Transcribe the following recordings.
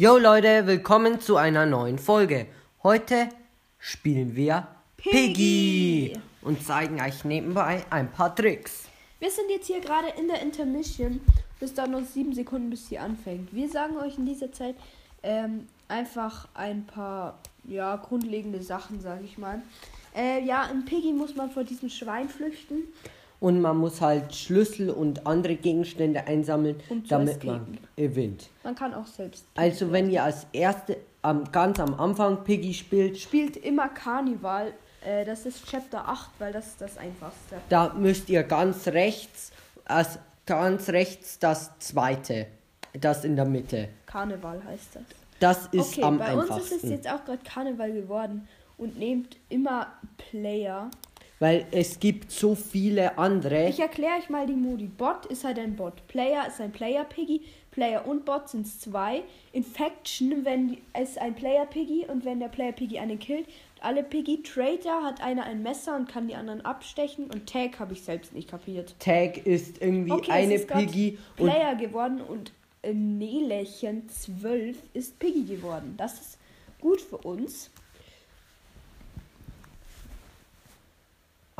Yo Leute, willkommen zu einer neuen Folge. Heute spielen wir Piggy, und zeigen euch nebenbei ein paar Tricks. Wir sind jetzt hier gerade in der Intermission. Bis da noch sieben Sekunden, bis sie anfängt. Wir sagen euch in dieser Zeit ähm, einfach ein paar ja, grundlegende Sachen, sage ich mal. Äh, ja, in Piggy muss man vor diesem Schwein flüchten. Und man muss halt Schlüssel und andere Gegenstände einsammeln, Um damit escapen. man gewinnt. Man kann auch selbst. Also wenn ihr als erste am, ganz am Anfang Piggy spielt, Spielt immer Karneval. Äh, das ist Chapter 8, weil das ist das einfachste. da müsst ihr ganz rechts, als ganz rechts das zweite, das in der Mitte. Karneval heißt das. Das ist okay, am bei uns einfachsten. ist es jetzt auch gerade Karneval geworden und nehmt immer Player. Weil es gibt so viele andere. Ich erkläre euch mal die Modi. Bot ist halt ein Bot. Player ist ein Player Piggy. Player und Bot sind zwei. Infection, wenn es ein Player Piggy und wenn der Player Piggy einen killt. Alle Piggy. Traitor hat einer ein Messer und kann die anderen abstechen. Und Tag habe ich selbst nicht kapiert. Tag ist irgendwie Okay, eine ist Piggy und Player geworden und Nelächen 12 ist Piggy geworden. Das ist gut für uns.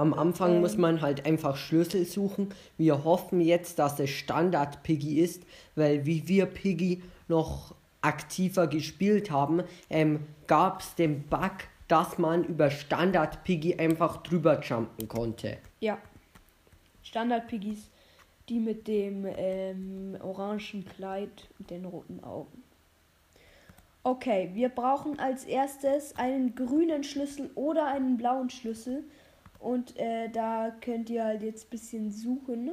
Am Anfang muss man halt einfach Schlüssel suchen. Wir hoffen jetzt, dass es Standard Piggy ist, weil wie wir Piggy noch aktiver gespielt haben, ähm, gab es den Bug, dass man über Standard Piggy einfach drüber jumpen konnte. Ja. Standard-Piggies, die mit dem ähm, orangen Kleid und den roten Augen. Okay, wir brauchen als erstes einen grünen Schlüssel oder einen blauen Schlüssel. Und äh, da könnt ihr halt jetzt ein bisschen suchen.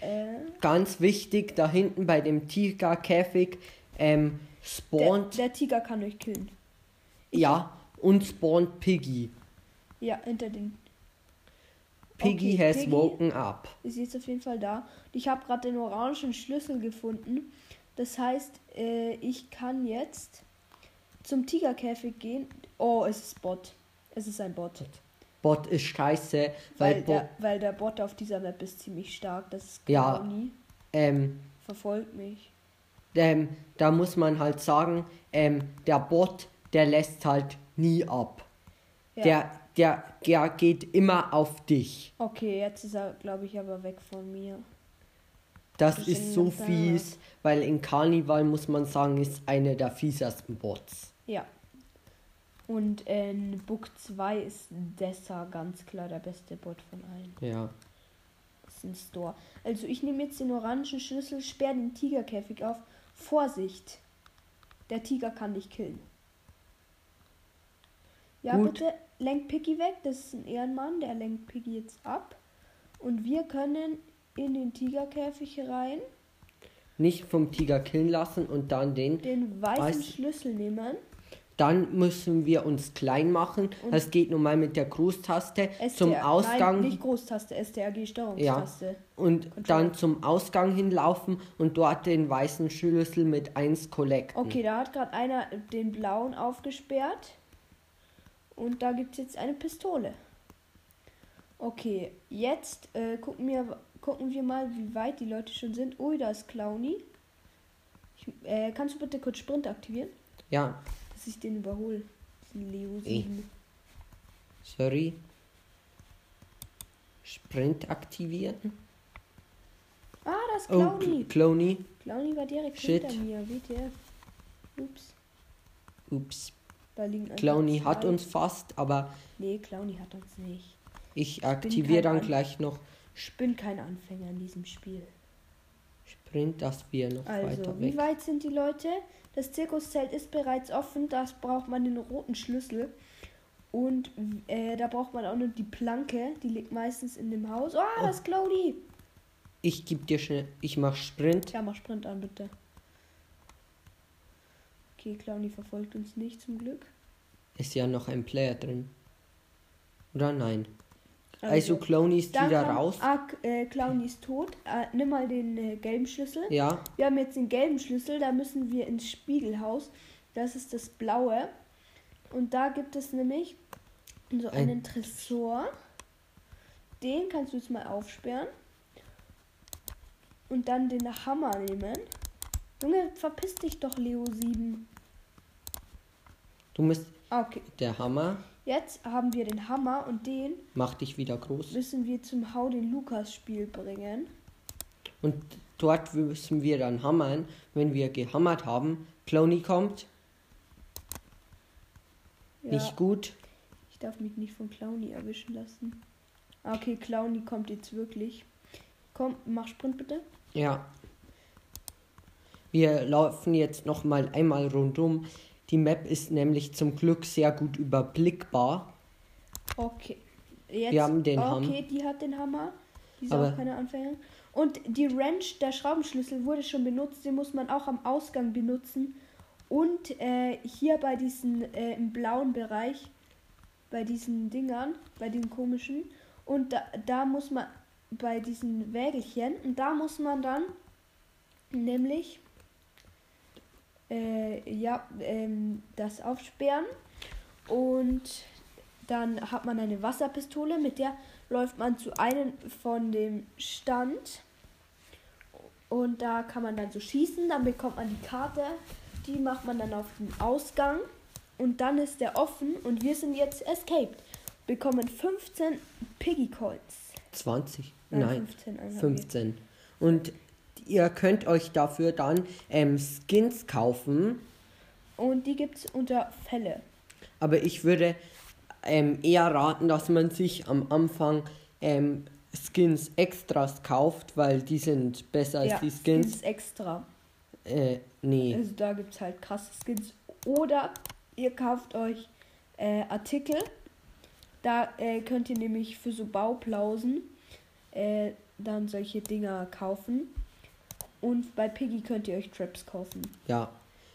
Äh, Ganz wichtig, da hinten bei dem Tigerkäfig ähm, der, spawnt, der Tiger kann euch killen. ja, und spawnt Piggy. Ja, hinter den. Piggy Okay, has Piggy- woken up. ist jetzt auf jeden Fall da. Und ich habe gerade den orangen Schlüssel gefunden. Das heißt, äh, ich kann jetzt zum Tigerkäfig gehen. Oh, es ist Bot. Es ist ein Bot. Bot ist scheiße, weil, Weil der, weil der Bot auf dieser Map ist ziemlich stark. Das ist Ja. Clowny. ähm, Verfolgt mich. ähm, da muss man halt sagen, ähm, der Bot, der lässt halt nie ab. Ja. Der, der, der geht immer auf dich. Okay, jetzt ist er, glaube ich, aber weg von mir. Das Wir ist so fies, weil in Karneval muss man sagen, ist einer der fiesesten Bots. Ja. Und in Book 2 ist Dessa ganz klar der beste Bot von allen. Ja. Das ist ein Store. Also ich nehme jetzt den orangen Schlüssel, sperre den Tigerkäfig auf. Vorsicht! Der Tiger kann dich killen. Ja, Gut. bitte lenkt Piggy weg. Das ist ein Ehrenmann, der lenkt Piggy jetzt ab. Und wir können in den Tigerkäfig rein, Nicht vom Tiger killen lassen und dann den. den weißen Weiß- Schlüssel nehmen. Dann müssen wir uns klein machen. Und- das geht nun mal mit der Großtaste zum STR Ausgang. Nein, nicht Großtaste, STRG Steuerungstaste. und Controller. dann zum Ausgang hinlaufen und dort den weißen Schlüssel mit 1 collecten. Okay, da hat gerade einer den blauen aufgesperrt. Und da gibt es jetzt eine Pistole. Okay, jetzt äh, gucken, wir, gucken wir mal, wie weit die Leute schon sind. Ui, da ist Clowny. Ich, äh, kannst du bitte kurz Sprint aktivieren? Ja, Dass ich den überhole. Diesen Leo Eh. 7. sorry. Sprint aktivieren. Ah, da ist Oh, Clowny. Clony. Clowny war direkt Shit. hinter mir. WTF. Ups. Ups. Da liegen Clowny hat uns fast, aber Nee, Clowny hat uns nicht. ich aktiviere dann An- gleich noch Ich bin kein Anfänger in diesem Spiel. Sprint, dass wir noch Also, weiter wie weg. weit sind die Leute? Das Zirkuszelt ist bereits offen. Das braucht man den roten Schlüssel. Und äh, da braucht man auch noch die Planke. Die liegt meistens in dem Haus. Oh, das ist Cloudy. Ich gebe dir schnell, ich mach Sprint. Ja, mach Sprint an, bitte. Okay, Clowny verfolgt uns nicht zum Glück. Ist ja noch ein Player drin. Oder nein? Also, Clony ist dann wieder raus. Ah, äh, Clowny ist tot. Äh, nimm mal den äh, gelben Schlüssel. Ja, Wir haben jetzt den gelben Schlüssel, da müssen wir ins Spiegelhaus. Das ist das blaue. Und da gibt es nämlich so Ein- einen Tresor. Den kannst du jetzt mal aufsperren. Und dann den Hammer nehmen. Junge, verpiss dich doch, Leo 7. Du musst Okay, der Hammer jetzt haben wir den Hammer und den macht dich wieder groß. müssen wir zum Hau den Lukas Spiel bringen. Und dort müssen wir dann hammern. Wenn wir gehammert haben, Clowny kommt. Ja, Nicht gut. ich darf mich nicht von Clowny erwischen lassen. Ah, Okay, Clowny kommt jetzt wirklich. Komm, mach Sprint bitte. Ja. Wir laufen jetzt noch mal einmal rundum. Die Map ist nämlich zum Glück sehr gut überblickbar. Okay. Jetzt, Wir haben den okay, Hammer. die hat den Hammer. Die ist Aber- auch keine Anfängerin. Und die Wrench, der Schraubenschlüssel wurde schon benutzt. Den muss man auch am Ausgang benutzen. Und äh, hier bei diesen äh, im blauen Bereich, bei diesen Dingern, bei den komischen. Und da, da muss man bei diesen Wägelchen, und da muss man dann nämlich äh, ja, ähm, das aufsperren. Und dann hat man eine Wasserpistole, mit der läuft man zu einem von dem Stand. Und da kann man dann so schießen, dann bekommt man die Karte, die macht man dann auf den Ausgang. Und dann ist der offen und wir sind jetzt escaped. Bekommen 15 Piggy Coins. 20? Nein, Nein, 15. haben wir. 15. Und ihr könnt euch dafür dann ähm, Skins kaufen. Und die gibt es unter Fälle. Aber ich würde ähm, eher raten, dass man sich am Anfang ähm, Skins extras kauft, weil die sind besser als ja, die Skins. extra. Äh, nee. Also da gibt es halt krasse Skins. Oder ihr kauft euch äh, Artikel. Da äh, könnt ihr nämlich für so Bauplausen äh, dann solche Dinger kaufen. Und bei Piggy könnt ihr euch Traps kaufen. Ja.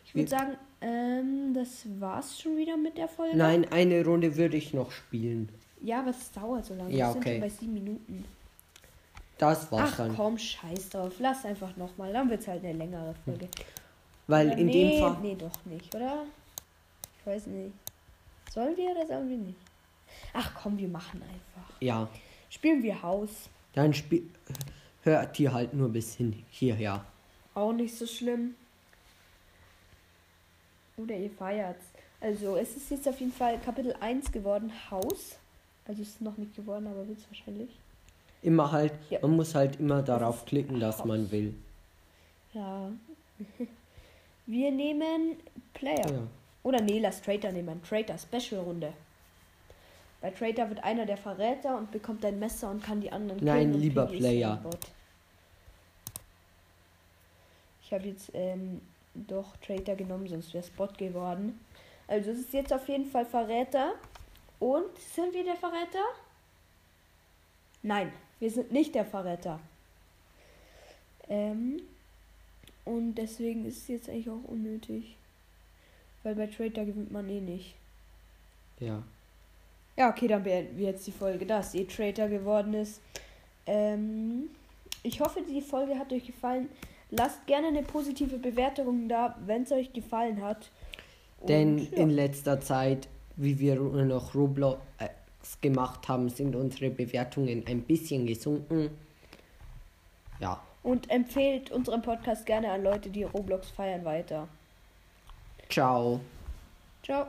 Ich würde sagen, ähm, das war's schon wieder mit der Folge. Nein, eine Runde würde ich noch spielen. Ja, aber es dauert so lange. Ja, Wir sind okay. schon bei sieben Minuten. Das war's Ach dann. komm, scheiß drauf. Lass einfach nochmal. Dann wird's halt eine längere Folge. Weil Oder in nee, dem Fall. Nee, doch nicht, oder? Ich weiß nicht. Sollen wir oder sollen wir nicht? Ach komm, wir machen einfach. Ja. Spielen wir Haus. Dann spiel, hört ihr halt nur bis hin hierher. Auch nicht so schlimm. Oder ihr feiert's. Also, es ist jetzt auf jeden Fall Kapitel 1 geworden, Haus. Also, es ist noch nicht geworden, aber wird's wahrscheinlich. Immer halt, Ja. man muss halt immer darauf ist klicken, dass Haus. man will. Ja. Wir nehmen Player. Ja. Oder nee, lass Traitor nehmen. Traitor, Special-Runde. Bei Traitor wird einer der Verräter und bekommt ein Messer und kann die anderen Nein, lieber ist Player. ein Bot. Ich habe jetzt ähm, doch Traitor genommen, sonst wäre es Bot geworden. Also es ist jetzt auf jeden Fall Verräter. Und sind wir der Verräter? Nein, wir sind nicht der Verräter. Ähm, und deswegen ist es jetzt eigentlich auch unnötig. Weil bei Traitor gewinnt man eh nicht. Ja. Ja, okay, dann beenden wir jetzt die Folge, da es eh Traitor geworden ist. Ähm, ich hoffe, die Folge hat euch gefallen. Lasst gerne eine positive Bewertung da, wenn es euch gefallen hat. Und Denn ja. in letzter Zeit, wie wir noch Roblox gemacht haben, sind unsere Bewertungen ein bisschen gesunken. Ja. Und empfehlt unseren Podcast gerne an Leute, die Roblox feiern, weiter. Ciao. Ciao.